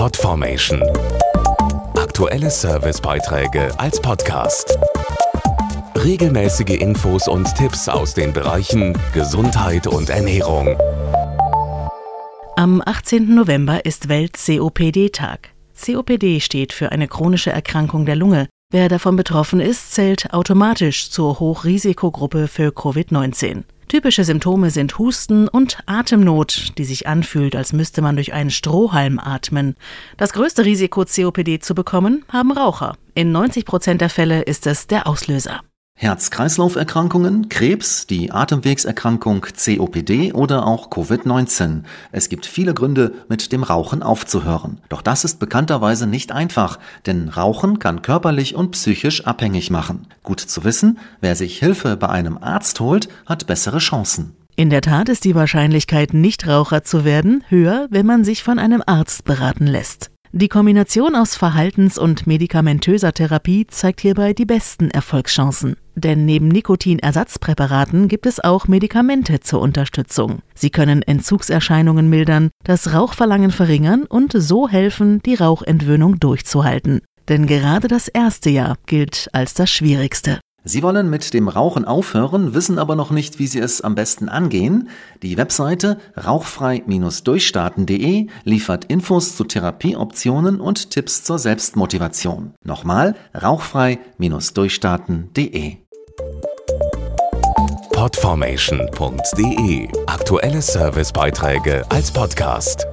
Podformation. Aktuelle Servicebeiträge als Podcast. Regelmäßige Infos und Tipps aus den Bereichen Gesundheit und Ernährung. Am 18. November ist Welt-COPD-Tag. COPD steht für eine chronische Erkrankung der Lunge. Wer davon betroffen ist, zählt automatisch zur Hochrisikogruppe für Covid-19. Typische Symptome sind Husten und Atemnot, die sich anfühlt, als müsste man durch einen Strohhalm atmen. Das größte Risiko, COPD zu bekommen, haben Raucher. In 90 Prozent der Fälle ist es der Auslöser. Herz-Kreislauf-Erkrankungen, Krebs, die Atemwegserkrankung COPD oder auch Covid-19. Es gibt viele Gründe, mit dem Rauchen aufzuhören. Doch das ist bekannterweise nicht einfach, denn Rauchen kann körperlich und psychisch abhängig machen. Gut zu wissen, wer sich Hilfe bei einem Arzt holt, hat bessere Chancen. In der Tat ist die Wahrscheinlichkeit, Nichtraucher zu werden, höher, wenn man sich von einem Arzt beraten lässt. Die Kombination aus Verhaltens- und medikamentöser Therapie zeigt hierbei die besten Erfolgschancen. Denn neben Nikotinersatzpräparaten gibt es auch Medikamente zur Unterstützung. Sie können Entzugserscheinungen mildern, das Rauchverlangen verringern und so helfen, die Rauchentwöhnung durchzuhalten. Denn gerade das erste Jahr gilt als das schwierigste. Sie wollen mit dem Rauchen aufhören, wissen aber noch nicht, wie Sie es am besten angehen. Die Webseite rauchfrei-durchstarten.de liefert Infos zu Therapieoptionen und Tipps zur Selbstmotivation. Nochmal rauchfrei-durchstarten.de. Podformation.de Aktuelle Servicebeiträge als Podcast.